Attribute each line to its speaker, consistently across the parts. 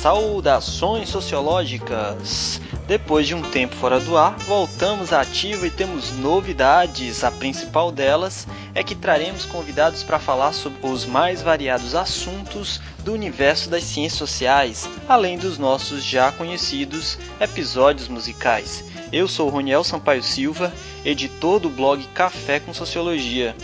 Speaker 1: Saudações sociológicas! Depois de um tempo fora do ar, voltamos à ativa e temos novidades. A principal delas é que traremos convidados para falar sobre os mais variados assuntos do universo das ciências sociais, além dos nossos já conhecidos episódios musicais. Eu sou Roniel Sampaio Silva, editor do blog Café com Sociologia.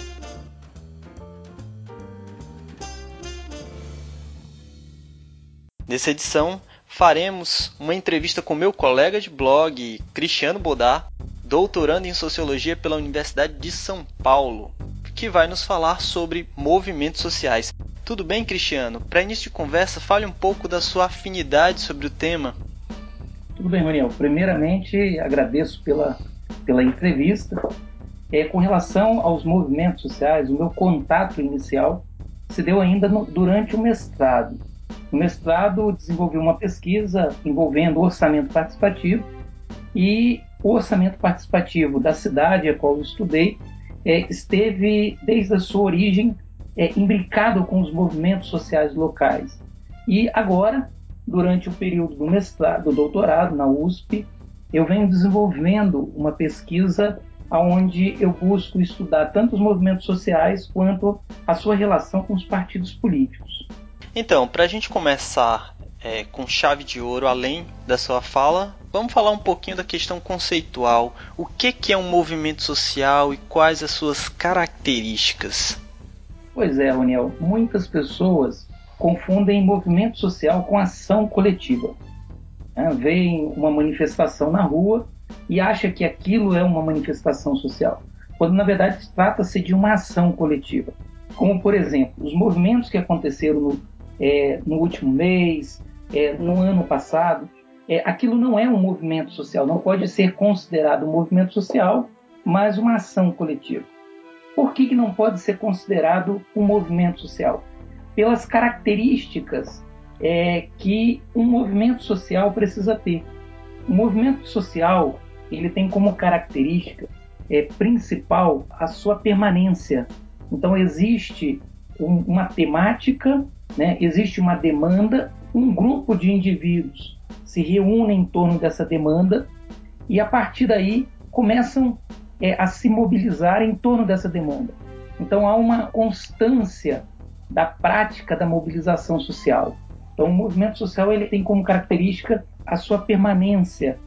Speaker 1: Nessa edição, faremos uma entrevista com meu colega de blog, Cristiano Bodar, doutorando em Sociologia pela Universidade de São Paulo, que vai nos falar sobre movimentos sociais. Tudo bem, Cristiano? Para início de conversa, fale um pouco da sua afinidade sobre o tema.
Speaker 2: Tudo bem, Roniel. Primeiramente, agradeço pela, pela entrevista. É, com relação aos movimentos sociais, o meu contato inicial se deu ainda no, durante o mestrado. No mestrado, desenvolvi uma pesquisa envolvendo orçamento participativo e o orçamento participativo da cidade a qual eu estudei é, esteve, desde a sua origem, é, imbricado com os movimentos sociais locais. E agora, durante o período do mestrado, do doutorado na USP, eu venho desenvolvendo uma pesquisa onde eu busco estudar tanto os movimentos sociais quanto a sua relação com os partidos políticos.
Speaker 1: Então, para a gente começar é, com chave de ouro, além da sua fala, vamos falar um pouquinho da questão conceitual. O que, que é um movimento social e quais as suas características?
Speaker 2: Pois é, Roniel, muitas pessoas confundem movimento social com ação coletiva. É, veem uma manifestação na rua e acha que aquilo é uma manifestação social, quando na verdade trata-se de uma ação coletiva. Como, por exemplo, os movimentos que aconteceram no é, no último mês, é, no ano passado. É, aquilo não é um movimento social, não pode ser considerado um movimento social, mas uma ação coletiva. Por que, que não pode ser considerado um movimento social? Pelas características é, que um movimento social precisa ter. O movimento social ele tem como característica é, principal a sua permanência. Então existe um, uma temática né? Existe uma demanda, um grupo de indivíduos se reúne em torno dessa demanda e a partir daí começam é, a se mobilizar em torno dessa demanda. Então há uma constância da prática da mobilização social. Então o movimento social ele tem como característica a sua permanência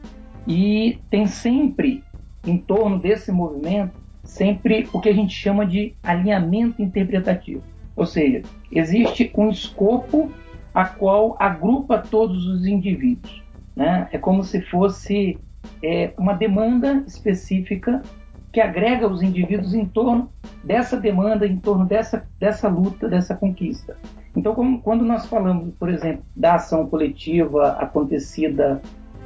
Speaker 2: e tem sempre em torno desse movimento sempre o que a gente chama de alinhamento interpretativo. Ou seja, existe um escopo a qual agrupa todos os indivíduos. Né? É como se fosse é, uma demanda específica que agrega os indivíduos em torno dessa demanda, em torno dessa, dessa luta, dessa conquista. Então, como, quando nós falamos, por exemplo, da ação coletiva acontecida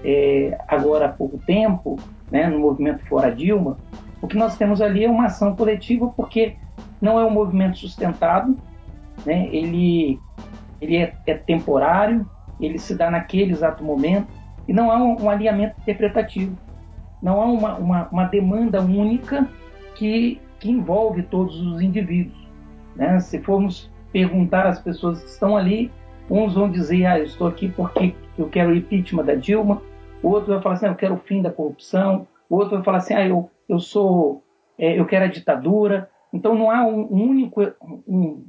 Speaker 2: é, agora há pouco tempo, né, no movimento Fora Dilma, o que nós temos ali é uma ação coletiva porque não é um movimento sustentado, né? ele, ele é, é temporário, ele se dá naquele exato momento, e não há um, um alinhamento interpretativo, não há uma, uma, uma, demanda única que, que envolve todos os indivíduos. Né? Se formos perguntar às pessoas que estão ali, uns vão dizer, ah, eu estou aqui porque eu quero o impeachment da Dilma, o outro vai falar assim, ah, eu quero o fim da corrupção, o outro vai falar assim, ah, eu, eu sou, é, eu quero a ditadura, então não há um único, um,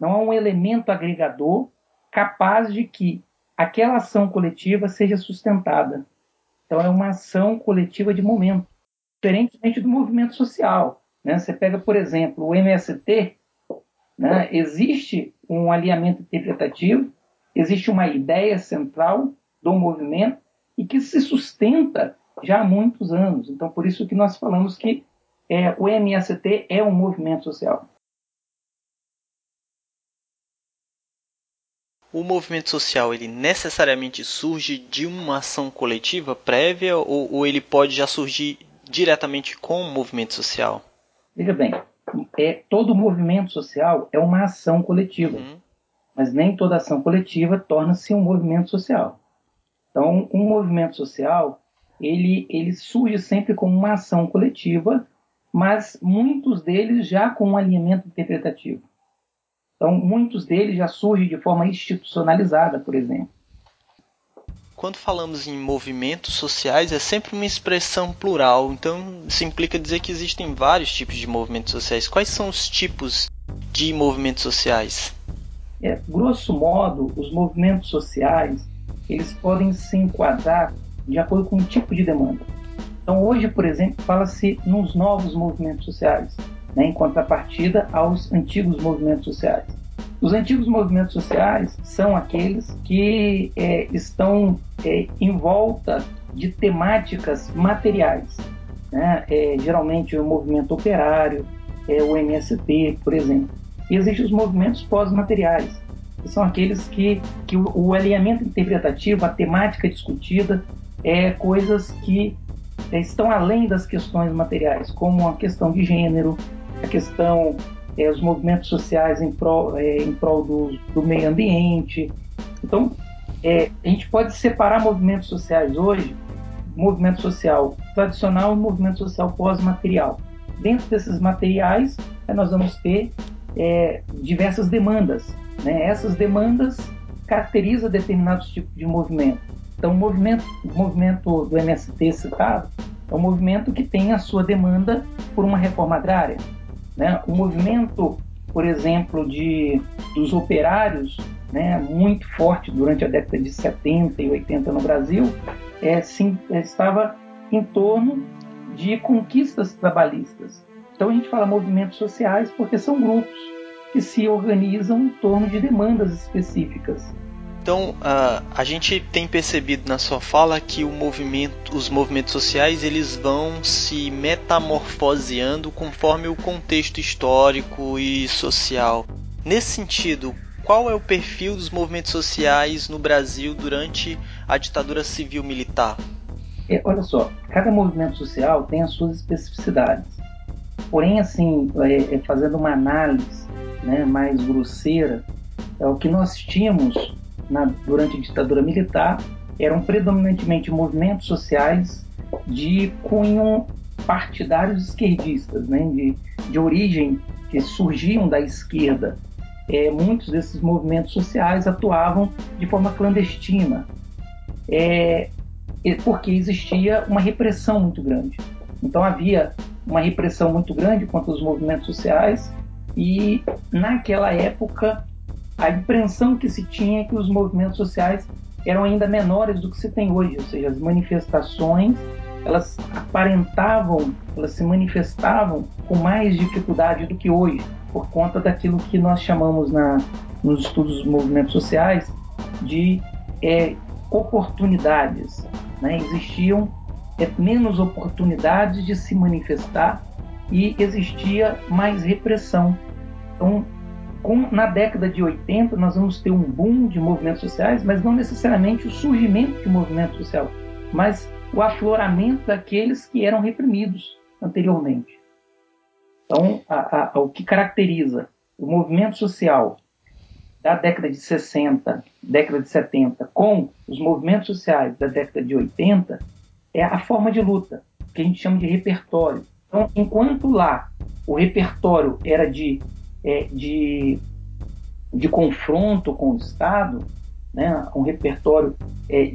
Speaker 2: não há um elemento agregador capaz de que aquela ação coletiva seja sustentada. Então é uma ação coletiva de momento, diferentemente do movimento social. Né? Você pega, por exemplo, o MST, né? existe um alinhamento interpretativo, existe uma ideia central do movimento e que se sustenta já há muitos anos. Então, por isso que nós falamos que é, o MST é um movimento social.
Speaker 1: O movimento social ele necessariamente surge de uma ação coletiva prévia ou, ou ele pode já surgir diretamente com o movimento social?
Speaker 2: Veja bem, é, todo movimento social é uma ação coletiva, uhum. mas nem toda ação coletiva torna-se um movimento social. Então, um movimento social ele, ele surge sempre como uma ação coletiva mas muitos deles já com um alinhamento interpretativo. Então, muitos deles já surgem de forma institucionalizada, por exemplo.
Speaker 1: quando falamos em movimentos sociais, é sempre uma expressão plural, então isso implica dizer que existem vários tipos de movimentos sociais. Quais são os tipos de movimentos sociais?
Speaker 2: É, grosso modo, os movimentos sociais eles podem se enquadrar de acordo com o tipo de demanda. Então, hoje, por exemplo, fala-se nos novos movimentos sociais, né, em contrapartida aos antigos movimentos sociais. Os antigos movimentos sociais são aqueles que é, estão é, em volta de temáticas materiais. Né? É, geralmente o movimento operário, é, o MST, por exemplo. E existem os movimentos pós-materiais, que são aqueles que, que o, o alinhamento interpretativo, a temática discutida, é coisas que estão além das questões materiais, como a questão de gênero, a questão é, os movimentos sociais em prol, é, em prol do, do, meio ambiente. Então, é, a gente pode separar movimentos sociais hoje, movimento social tradicional e movimento social pós-material. Dentro desses materiais, nós vamos ter é, diversas demandas. Né? Essas demandas caracterizam determinados tipos de movimento. Então, o movimento, movimento do MST citado é um movimento que tem a sua demanda por uma reforma agrária. Né? O movimento, por exemplo, de, dos operários, né, muito forte durante a década de 70 e 80 no Brasil, é, sim, estava em torno de conquistas trabalhistas. Então a gente fala movimentos sociais porque são grupos que se organizam em torno de demandas específicas.
Speaker 1: Então, uh, a gente tem percebido na sua fala que movimento, os movimentos sociais eles vão se metamorfoseando conforme o contexto histórico e social. Nesse sentido, qual é o perfil dos movimentos sociais no Brasil durante a ditadura civil-militar?
Speaker 2: É, olha só, cada movimento social tem as suas especificidades. Porém, assim, é, é, fazendo uma análise né, mais grosseira, é, o que nós tínhamos na, durante a ditadura militar eram predominantemente movimentos sociais de cunho partidários esquerdistas, né, de, de origem que surgiam da esquerda. É, muitos desses movimentos sociais atuavam de forma clandestina, é, porque existia uma repressão muito grande. Então havia uma repressão muito grande contra os movimentos sociais e naquela época a impressão que se tinha é que os movimentos sociais eram ainda menores do que se tem hoje, ou seja, as manifestações elas aparentavam, elas se manifestavam com mais dificuldade do que hoje, por conta daquilo que nós chamamos na, nos estudos dos movimentos sociais de é, oportunidades. Né? Existiam é, menos oportunidades de se manifestar e existia mais repressão. Então, com, na década de 80, nós vamos ter um boom de movimentos sociais, mas não necessariamente o surgimento de movimento social, mas o afloramento daqueles que eram reprimidos anteriormente. Então, a, a, o que caracteriza o movimento social da década de 60, década de 70, com os movimentos sociais da década de 80, é a forma de luta, que a gente chama de repertório. Então, enquanto lá o repertório era de é, de, de confronto com o Estado, né, um repertório é,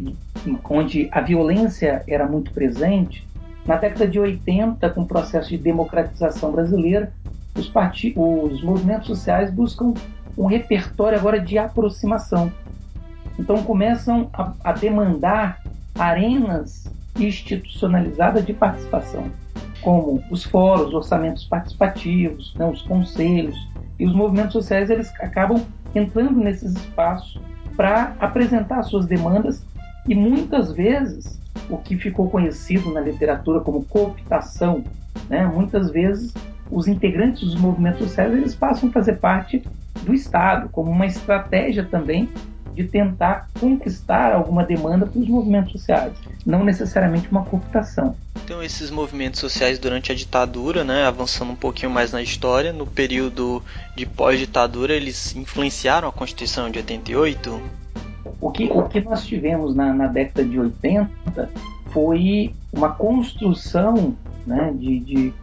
Speaker 2: onde a violência era muito presente, na década de 80, com o processo de democratização brasileira, os, os movimentos sociais buscam um repertório agora de aproximação. Então começam a, a demandar arenas institucionalizadas de participação, como os fóruns, orçamentos participativos, né, os conselhos, e os movimentos sociais eles acabam entrando nesses espaços para apresentar suas demandas e muitas vezes o que ficou conhecido na literatura como cooptação, né? Muitas vezes os integrantes dos movimentos sociais eles passam a fazer parte do Estado como uma estratégia também de tentar conquistar alguma demanda para os movimentos sociais, não necessariamente uma cooptação.
Speaker 1: Então esses movimentos sociais durante a ditadura, né, avançando um pouquinho mais na história, no período de pós-ditadura, eles influenciaram a Constituição de 88?
Speaker 2: O que, o que nós tivemos na, na década de 80 foi uma construção né, de, de,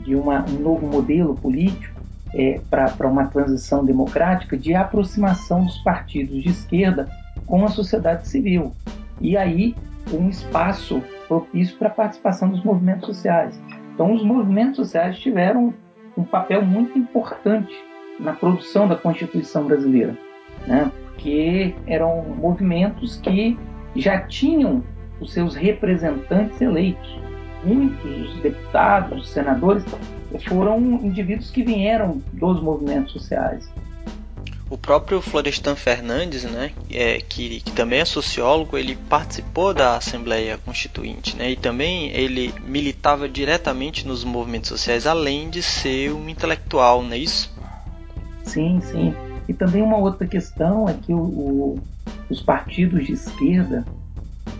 Speaker 2: de uma, um novo modelo político é, para uma transição democrática de aproximação dos partidos de esquerda com a sociedade civil. e aí um espaço propício para a participação dos movimentos sociais. Então, os movimentos sociais tiveram um papel muito importante na produção da Constituição brasileira, né? porque eram movimentos que já tinham os seus representantes eleitos. Muitos dos deputados, senadores, foram indivíduos que vieram dos movimentos sociais.
Speaker 1: O próprio Florestan Fernandes, né, é, que, que, também é sociólogo, ele participou da Assembleia Constituinte, né, e também ele militava diretamente nos movimentos sociais, além de ser um intelectual, não é isso?
Speaker 2: Sim, sim. E também uma outra questão é que o, o, os partidos de esquerda,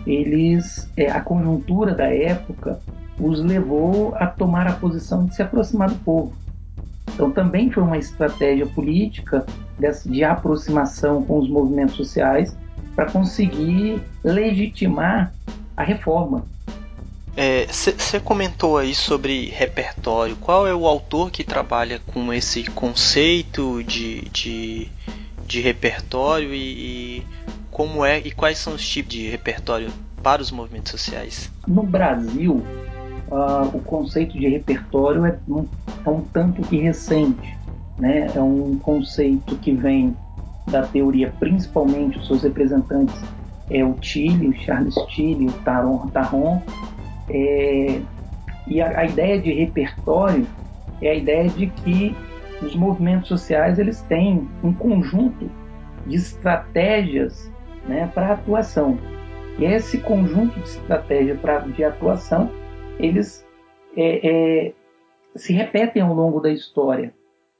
Speaker 2: eles, é, a conjuntura da época os levou a tomar a posição de se aproximar do povo. Então também foi uma estratégia política de aproximação com os movimentos sociais para conseguir legitimar a reforma.
Speaker 1: Você é, comentou aí sobre repertório. Qual é o autor que trabalha com esse conceito de, de, de repertório e, e, como é e quais são os tipos de repertório para os movimentos sociais?
Speaker 2: No Brasil, uh, o conceito de repertório é um, é um tanto que recente. Né? É um conceito que vem da teoria, principalmente os seus representantes é o Tilly, o Charles Tilly, o Taron Tarron. É, e a, a, ideia de repertório é a ideia de que os movimentos sociais eles têm um conjunto de estratégias né, para atuação. E esse conjunto de estratégia pra, de atuação eles é, é, se repetem ao longo da história,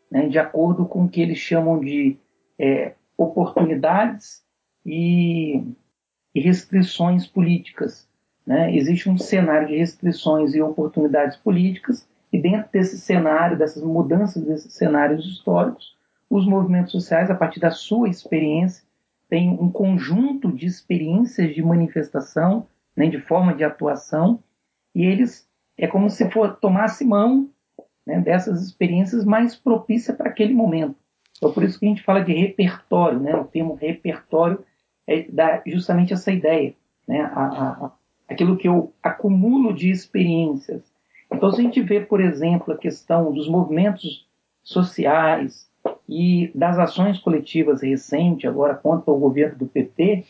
Speaker 2: né, de acordo com o que eles chamam de é, oportunidades e, e, restrições políticas. Né? Existe um cenário de restrições e oportunidades políticas, e dentro desse cenário, dessas mudanças desses cenários históricos, os movimentos sociais, a partir da sua experiência, têm um conjunto de experiências de manifestação, né, de forma de atuação, e eles é como se for, tomasse mão né, dessas experiências mais propícias para aquele momento. Então, por isso que a gente fala de repertório, né? o termo repertório é, dá justamente essa ideia, né? a, a, aquilo que eu acumulo de experiências. Então, se a gente vê, por exemplo, a questão dos movimentos sociais e das ações coletivas recentes, agora contra o governo do PT,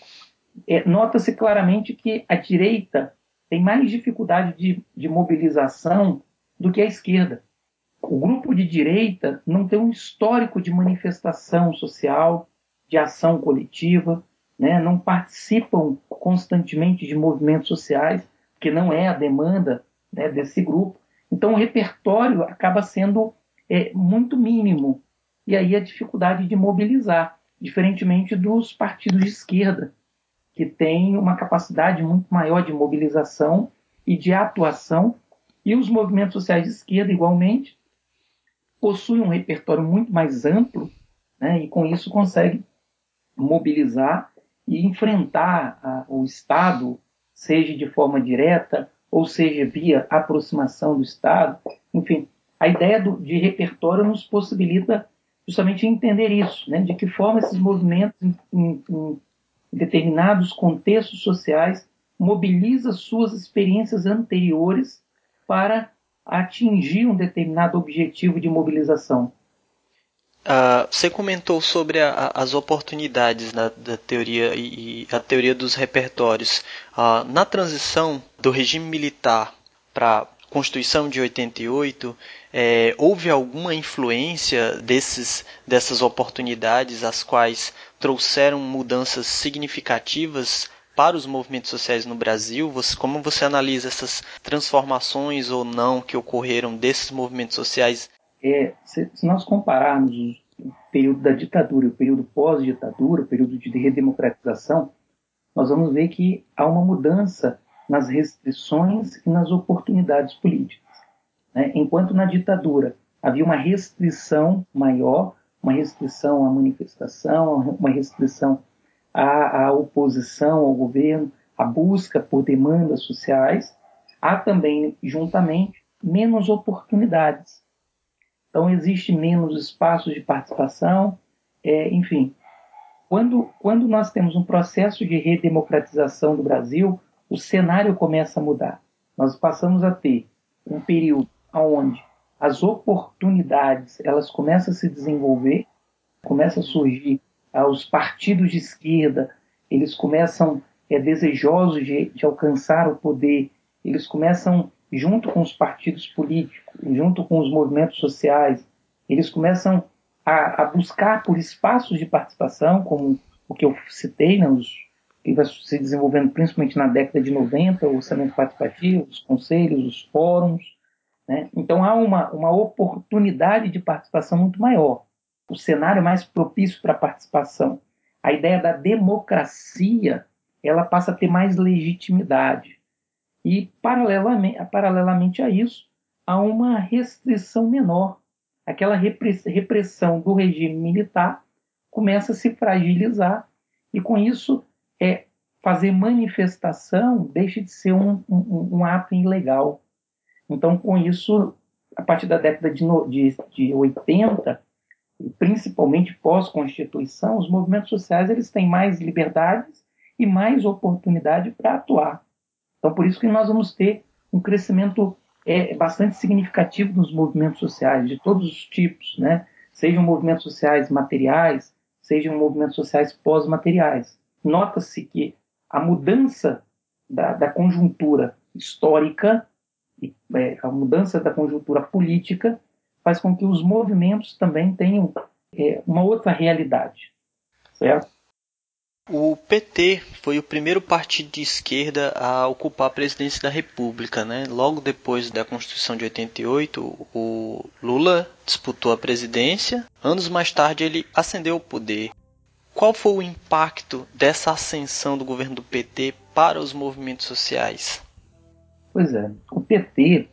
Speaker 2: é, nota-se claramente que a direita tem mais dificuldade de, de mobilização do que a esquerda. O grupo de direita não tem um histórico de manifestação social, de ação coletiva, né? não participam constantemente de movimentos sociais, que não é a demanda né, desse grupo. Então o repertório acaba sendo é, muito mínimo. E aí a dificuldade de mobilizar, diferentemente dos partidos de esquerda, que tem uma capacidade muito maior de mobilização e de atuação, e os movimentos sociais de esquerda, igualmente, possuem um repertório muito mais amplo, né, e com isso conseguem mobilizar e enfrentar a, o Estado, seja de forma direta ou seja via aproximação do Estado. Enfim, a ideia do, de repertório nos possibilita justamente entender isso, né, de que forma esses movimentos em, em, em determinados contextos sociais, mobiliza suas experiências anteriores para atingir um determinado objetivo de mobilização.
Speaker 1: Uh, você comentou sobre a, as oportunidades da, da teoria e, a teoria dos repertórios. Uh, na transição do regime militar para Constituição de 88, é, houve alguma influência desses, dessas oportunidades, as quais trouxeram mudanças significativas para os movimentos sociais no Brasil? Você, como você analisa essas transformações ou não que ocorreram desses movimentos sociais?
Speaker 2: É, se, se, nós compararmos o período da ditadura e o período pós-ditadura, o período de redemocratização, nós vamos ver que há uma mudança nas restrições e nas oportunidades políticas. Né? Enquanto na ditadura havia uma restrição maior, uma restrição à manifestação, uma restrição à, à oposição ao governo, à busca por demandas sociais, há também, juntamente, menos oportunidades. Então, existe menos espaços de participação, é, enfim. Quando, quando nós temos um processo de redemocratização do Brasil, o cenário começa a mudar. Nós passamos a ter um período onde as oportunidades elas começam a se desenvolver, começa a surgir ah, os partidos de esquerda, eles começam é, desejosos de, de alcançar o poder, eles começam junto com os partidos políticos, junto com os movimentos sociais, eles começam a, a buscar por espaços de participação, como o que eu citei, né, os, que vai se desenvolvendo principalmente na década de 90, o orçamento participativo, os conselhos, os fóruns. Né? Então há uma, uma oportunidade de participação muito maior. O cenário mais propício para a participação. A ideia da democracia ela passa a ter mais legitimidade. E, paralelamente, paralelamente a isso, há uma restrição menor. Aquela repressão do regime militar começa a se fragilizar, e com isso, é, fazer manifestação deixa de ser um, um, um ato ilegal. Então, com isso, a partir da década de, de, de 80, principalmente pós-constituição, os movimentos sociais eles têm mais liberdades e mais oportunidade para atuar. Então, por isso que nós vamos ter um crescimento é, bastante significativo nos movimentos sociais, de todos os tipos, né? sejam movimentos sociais materiais, sejam movimentos sociais pós-materiais. Nota-se que a mudança da, da conjuntura histórica, é, a mudança da conjuntura política, faz com que os movimentos também tenham é, uma outra realidade, certo?
Speaker 1: O PT foi o primeiro partido de esquerda a ocupar a presidência da República, né? Logo depois da Constituição de 88, o Lula disputou a presidência. Anos mais tarde, ele ascendeu ao poder. Qual foi o impacto dessa ascensão do governo do PT para os movimentos sociais?
Speaker 2: Pois é, o PT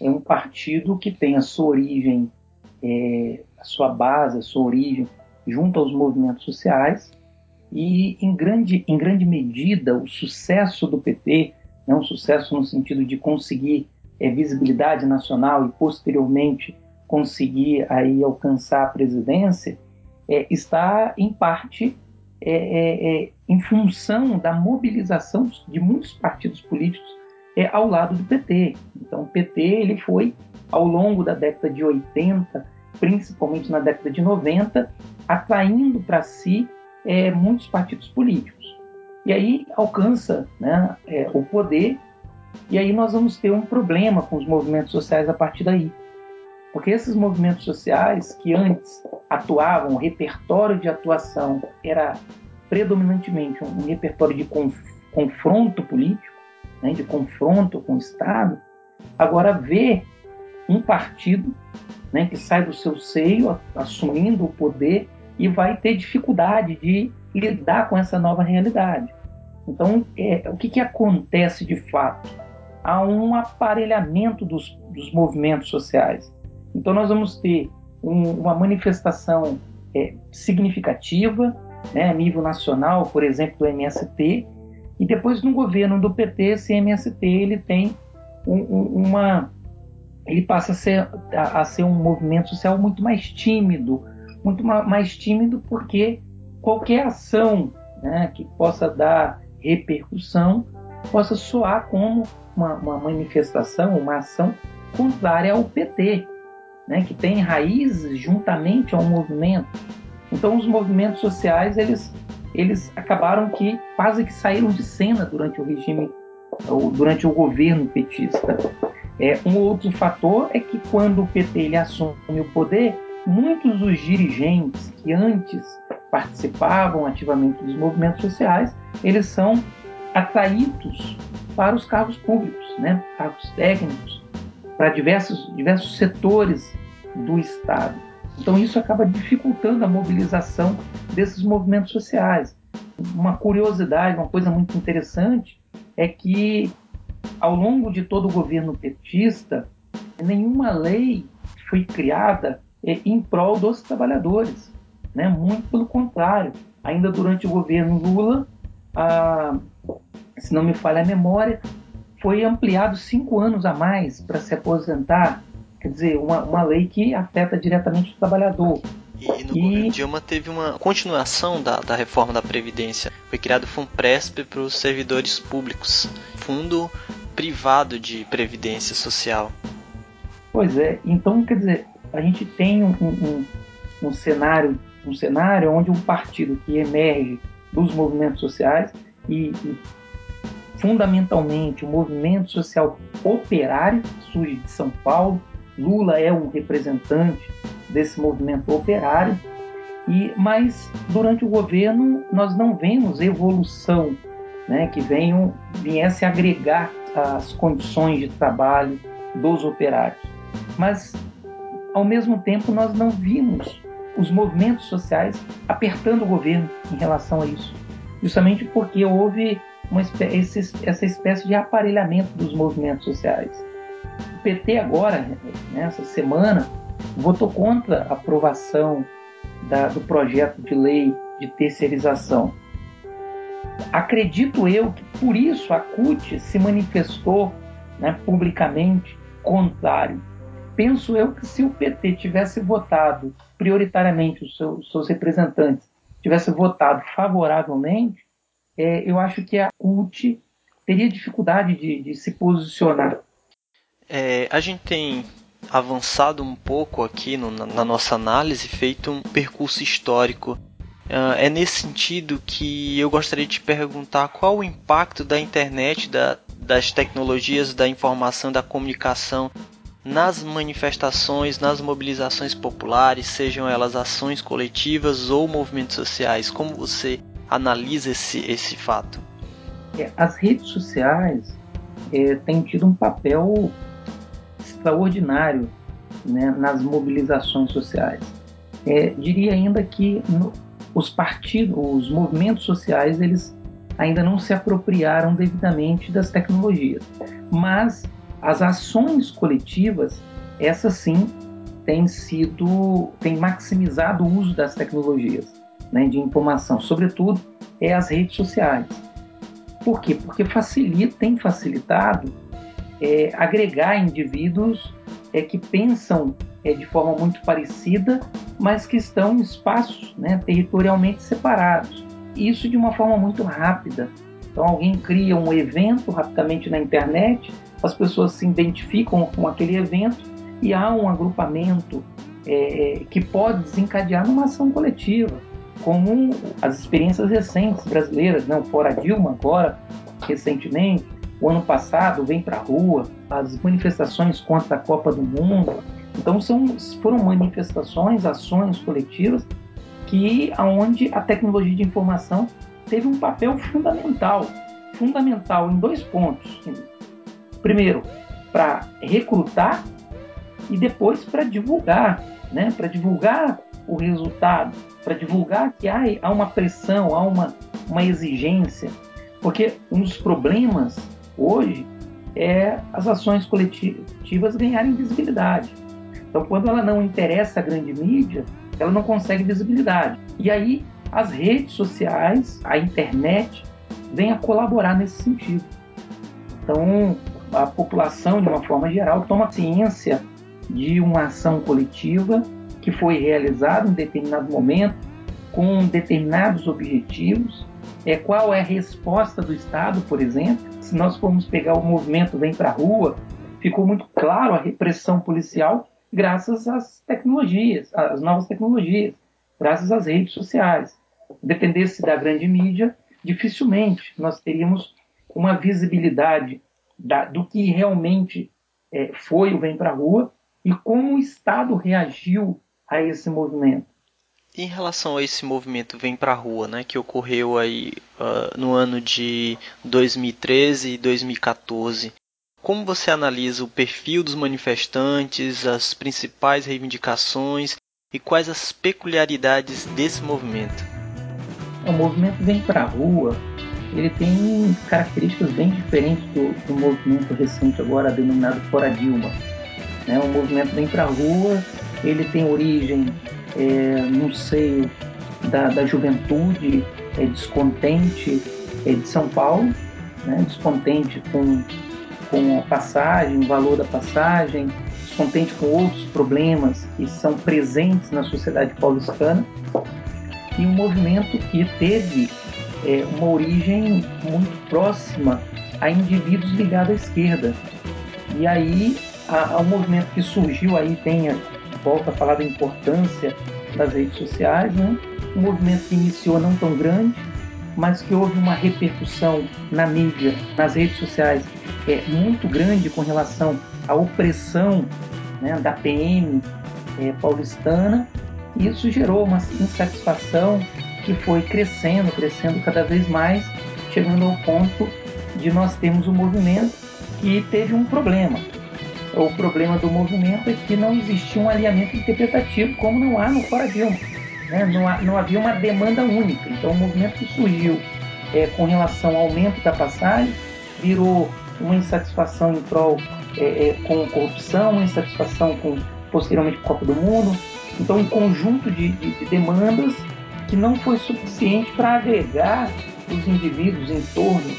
Speaker 2: é um partido que tem a sua origem, é, a sua base, a sua origem junto aos movimentos sociais e, em grande, em grande medida, o sucesso do PT, né, um sucesso no sentido de conseguir é, visibilidade nacional e, posteriormente, conseguir aí alcançar a presidência, é, está, em parte, é, é, é em função da mobilização de muitos partidos políticos é, ao lado do PT. Então, o PT ele foi, ao longo da década de 80, principalmente na década de 90, atraindo para si muitos partidos políticos. E aí alcança né, o poder, e aí nós vamos ter um problema com os movimentos sociais a partir daí. Porque esses movimentos sociais que antes atuavam, o repertório de atuação era predominantemente um, repertório de conf, confronto político, né, de confronto com o Estado, agora vê um partido né, que sai do seu seio, assumindo o poder e vai ter dificuldade de lidar com essa nova realidade. Então, é, o que, que acontece de fato? Há um aparelhamento dos, dos movimentos sociais. Então, nós vamos ter um, uma manifestação é, significativa, né, a nível nacional, por exemplo, do MST, e depois no governo do PT, esse MST ele tem um, um, uma, ele passa a ser, a, a ser um movimento social muito mais tímido, muito mais tímido porque qualquer ação né, que possa dar repercussão possa soar como uma, uma, manifestação, uma ação contrária ao PT, né, que tem raízes juntamente ao movimento. Então, os movimentos sociais eles, eles acabaram que quase que saíram de cena durante o regime, durante o governo petista. É, um outro fator é que quando o PT ele assume o poder, muitos dos dirigentes que antes participavam ativamente dos movimentos sociais, eles são atraídos para os cargos públicos, né? cargos técnicos, para diversos, diversos setores do Estado. Então isso acaba dificultando a mobilização desses movimentos sociais. Uma curiosidade, uma coisa muito interessante é que ao longo de todo o governo petista, nenhuma lei foi criada é, em prol dos trabalhadores. Né? Muito pelo contrário. Ainda durante o governo Lula, a, se não me falha a memória, foi ampliado cinco anos a mais para se aposentar. Quer dizer, uma, uma lei que afeta diretamente o trabalhador.
Speaker 1: E no e... governo Dilma teve uma continuação da, da reforma da Previdência. Foi criado o FUNPRESP para os servidores públicos, fundo privado de previdência social.
Speaker 2: Pois é, então quer dizer, a gente tem um, um, um cenário um cenário onde um partido que emerge dos movimentos sociais e, e fundamentalmente o movimento social operário surge de São Paulo. Lula é um representante desse movimento operário. E mas durante o governo nós não vemos evolução, né, que venham viesse agregar as condições de trabalho dos operários. Mas ao mesmo tempo nós não vimos os movimentos sociais apertando o governo em relação a isso, justamente porque houve uma, esse, essa espécie de aparelhamento dos movimentos sociais. O PT agora, nessa semana, votou contra a aprovação da, do projeto de lei de terceirização. Acredito eu que por isso a CUT se manifestou né, publicamente contrário. Penso eu que se o PT tivesse votado prioritariamente os seus, os seus representantes, tivesse votado favoravelmente, é, eu acho que a CUT teria dificuldade de, de se posicionar.
Speaker 1: É, a gente tem avançado um pouco aqui no, na, na, nossa análise, feito um percurso histórico. Uh, é nesse sentido que eu gostaria de perguntar qual o impacto da internet, da, das tecnologias da informação, da comunicação nas manifestações, nas mobilizações populares, sejam elas ações coletivas ou movimentos sociais. Como você analisa esse, esse fato?
Speaker 2: É, as redes sociais é, têm tido um papel extraordinário né, nas mobilizações sociais. É, diria ainda que no, os partidos, os movimentos sociais, eles ainda não se apropriaram devidamente das tecnologias, mas as ações coletivas, essas sim, têm sido, têm maximizado o uso das tecnologias né, de informação, sobretudo é as redes sociais. Por quê? Porque facilita, tem facilitado é, agregar indivíduos é, que pensam é, de forma muito parecida, mas que estão em espaços né, territorialmente separados. Isso de uma forma muito rápida. Então, alguém cria um evento rapidamente na internet, as pessoas se identificam com aquele evento e há um agrupamento é, que pode desencadear numa ação coletiva, como as experiências recentes brasileiras, não? Né? fora Dilma agora, recentemente, o ano passado, Vem Pra Rua, as manifestações contra a Copa do Mundo. Então são, foram manifestações, ações coletivas que aonde a tecnologia de informação teve um papel fundamental, fundamental em dois pontos. Primeiro, para recrutar e depois para divulgar, né? Para divulgar o resultado, para divulgar que há, há uma pressão, há uma, uma exigência, porque um dos problemas hoje é as ações coletivas ganharem visibilidade. Então, quando ela não interessa a grande mídia, ela não consegue visibilidade. E aí, as redes sociais, a internet, vem a colaborar nesse sentido. Então, a população, de uma forma geral, toma ciência de uma ação coletiva que foi realizada em determinado momento, com determinados objetivos. É, qual é a resposta do Estado, por exemplo? Se nós formos pegar o movimento Vem para a Rua, ficou muito claro a repressão policial graças às tecnologias, às novas tecnologias, graças às redes sociais. Dependesse da grande mídia, dificilmente nós teríamos uma visibilidade da, do que realmente é, foi o Vem para a Rua e como o Estado reagiu a esse movimento.
Speaker 1: Em relação a esse movimento Vem para a Rua, né, que ocorreu aí uh, no ano de 2013 e 2014, como você analisa o perfil dos manifestantes, as principais reivindicações e quais as peculiaridades desse movimento?
Speaker 2: O movimento Vem para a Rua ele tem características bem diferentes do, do movimento recente agora denominado Fora Dilma. Né? O movimento Vem para a Rua, ele tem origem é, no seio da, da juventude é, descontente é, de São Paulo, né? descontente com, com a passagem, o valor da passagem, descontente com outros problemas que são presentes na sociedade paulistana e um movimento que teve é, uma origem muito próxima a indivíduos ligados à esquerda. E aí, o movimento que surgiu aí tem, volta a falar da importância das redes sociais, né? Um movimento que iniciou não tão grande, mas que houve uma repercussão na mídia, nas redes sociais, é muito grande com relação à opressão né, da PM é, paulistana. E isso gerou uma insatisfação que foi crescendo, crescendo cada vez mais, chegando ao ponto de nós termos um movimento que teve um problema. O problema do movimento é que não existia um alinhamento interpretativo, como não há no Fora Dilma. Né? Não, há, não, havia uma demanda única. Então, o movimento que surgiu é, com relação ao aumento da passagem virou uma insatisfação em prol é, é, com corrupção, uma insatisfação com posteriormente Copa do Mundo. Então, um conjunto de, de, de demandas que não foi suficiente para agregar os indivíduos em torno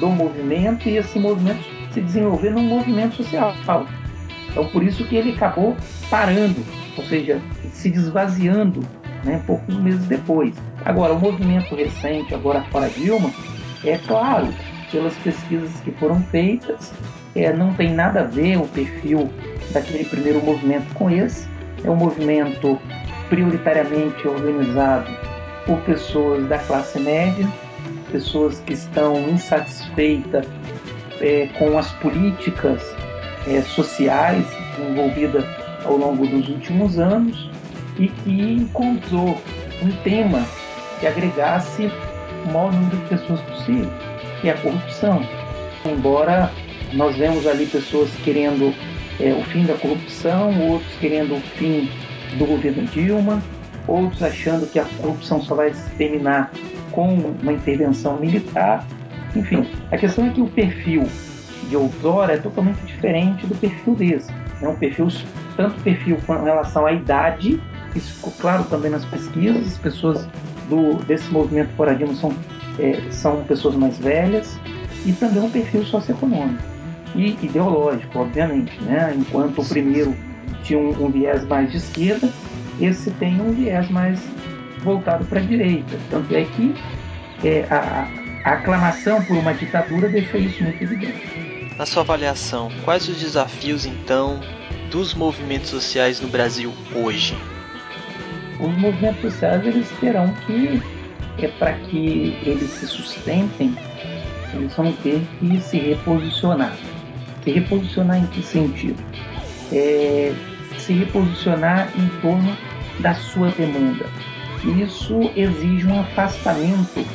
Speaker 2: do movimento e esse movimento se desenvolver num movimento social. Então, por isso que ele acabou parando, ou seja, se desvaziando né, poucos meses depois. Agora, o movimento recente, agora fora Dilma, é claro, pelas pesquisas que foram feitas, é, não tem nada a ver o perfil daquele primeiro movimento com esse. É um movimento prioritariamente organizado por pessoas da classe média, pessoas que estão insatisfeitas é, com as políticas é, sociais envolvidas ao longo dos últimos anos e que encontrou um tema que agregasse o maior número de pessoas possível, que é a corrupção. Embora nós vemos ali pessoas querendo é, o fim da corrupção, outros querendo o fim do governo Dilma, outros achando que a corrupção só vai se terminar com uma intervenção militar. Enfim, a questão é que o perfil de outrora é totalmente diferente do perfil desse. É um perfil, tanto perfil com relação à idade isso ficou claro também nas pesquisas. As pessoas do, desse movimento Foradismo são, é, são pessoas mais velhas e também um perfil socioeconômico e ideológico, obviamente. Né? Enquanto o primeiro tinha um, um viés mais de esquerda, esse tem um viés mais voltado para a direita. Tanto é que é, a, a aclamação por uma ditadura deixa isso muito evidente.
Speaker 1: Na sua avaliação, quais os desafios então dos movimentos sociais no Brasil hoje?
Speaker 2: os movimentos sociais eles terão que, é, para que eles se sustentem, eles vão ter que se reposicionar. Se reposicionar em que sentido? É, se reposicionar em torno da sua demanda. Isso exige um afastamento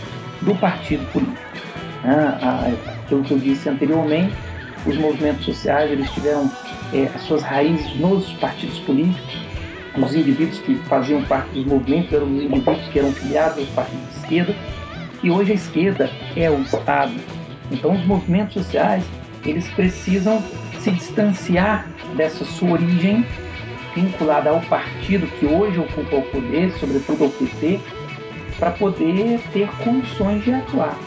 Speaker 2: do partido político. Ah, aquilo que eu disse anteriormente, os movimentos sociais eles tiveram é, as suas raízes nos partidos políticos, os indivíduos que faziam parte dos movimentos eram os indivíduos que eram filiados aos partidos de esquerda, e hoje a esquerda é o Estado. Então os movimentos sociais, eles precisam se distanciar dessa sua origem vinculada ao partido que hoje ocupa o poder, sobretudo ao PT, para poder ter condições de atuar.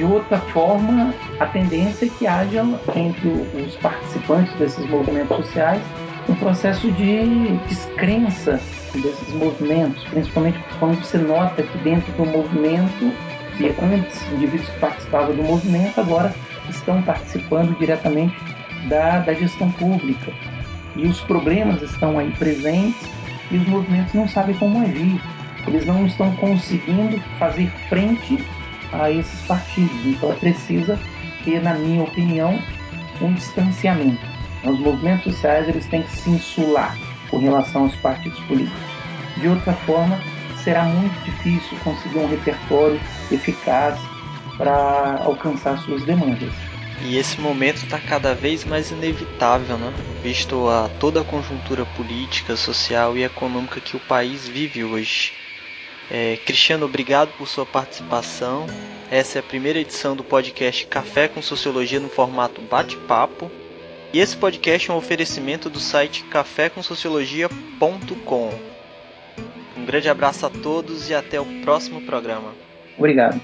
Speaker 2: De outra forma, a tendência é que haja entre os participantes desses movimentos sociais um processo de descrença desses movimentos, principalmente quando você nota que dentro do movimento, que antes indivíduos que participavam do movimento agora estão participando diretamente da, da gestão pública. E os problemas estão aí presentes e os movimentos não sabem como agir. Eles não estão conseguindo fazer frente a esses partidos. Então precisa ter, na minha opinião, um distanciamento. Os movimentos sociais eles têm que se insular com relação aos partidos políticos. De outra forma, será muito difícil conseguir um repertório eficaz para alcançar suas demandas.
Speaker 1: E esse momento está cada vez mais inevitável, né? visto a toda a conjuntura política, social e econômica que o país vive hoje. É, Cristiano, obrigado por sua participação. Essa é a primeira edição do podcast Café com Sociologia no formato bate-papo. E esse podcast é um oferecimento do site cafécomsociologia.com. Um grande abraço a todos e até o próximo programa.
Speaker 2: Obrigado.